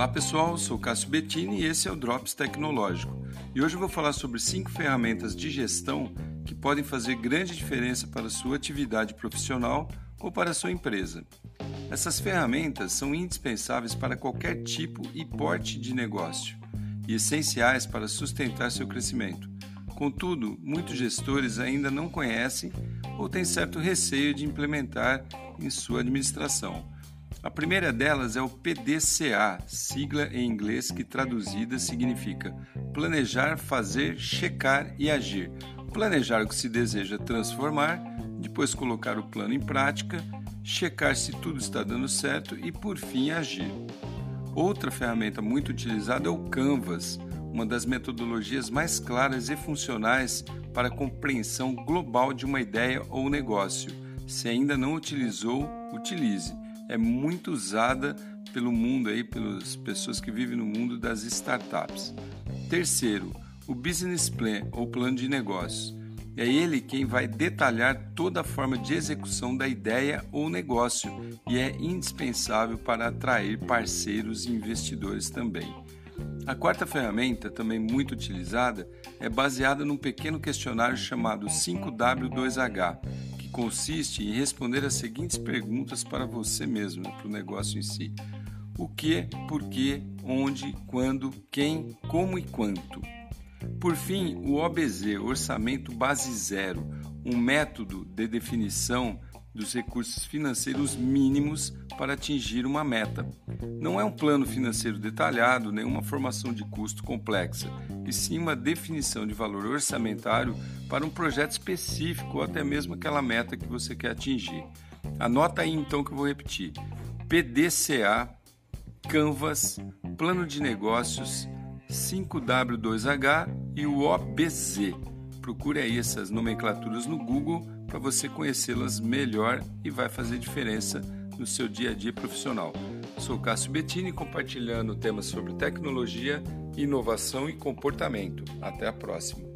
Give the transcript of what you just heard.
Olá pessoal, sou Cássio Bettini e esse é o Drops Tecnológico. E hoje eu vou falar sobre cinco ferramentas de gestão que podem fazer grande diferença para a sua atividade profissional ou para a sua empresa. Essas ferramentas são indispensáveis para qualquer tipo e porte de negócio e essenciais para sustentar seu crescimento. Contudo, muitos gestores ainda não conhecem ou têm certo receio de implementar em sua administração. A primeira delas é o PDCA, sigla em inglês que traduzida significa planejar, fazer, checar e agir. Planejar o que se deseja transformar, depois colocar o plano em prática, checar se tudo está dando certo e, por fim, agir. Outra ferramenta muito utilizada é o Canvas, uma das metodologias mais claras e funcionais para a compreensão global de uma ideia ou negócio. Se ainda não utilizou, utilize é muito usada pelo mundo aí, pelas pessoas que vivem no mundo das startups. Terceiro, o business plan ou plano de negócios. É ele quem vai detalhar toda a forma de execução da ideia ou negócio e é indispensável para atrair parceiros e investidores também. A quarta ferramenta, também muito utilizada, é baseada num pequeno questionário chamado 5W2H, consiste em responder as seguintes perguntas para você mesmo, né, para o negócio em si: o que, por que, onde, quando, quem, como e quanto. Por fim, o OBZ, Orçamento Base Zero, um método de definição dos recursos financeiros mínimos para atingir uma meta. Não é um plano financeiro detalhado, nem uma formação de custo complexa, e sim uma definição de valor orçamentário para um projeto específico ou até mesmo aquela meta que você quer atingir. Anota aí então que eu vou repetir: PDCA, Canvas, Plano de Negócios, 5W2H e o OBZ. Procure aí essas nomenclaturas no Google para você conhecê-las melhor e vai fazer diferença no seu dia a dia profissional. Sou Cássio Bettini compartilhando temas sobre tecnologia, inovação e comportamento. Até a próxima.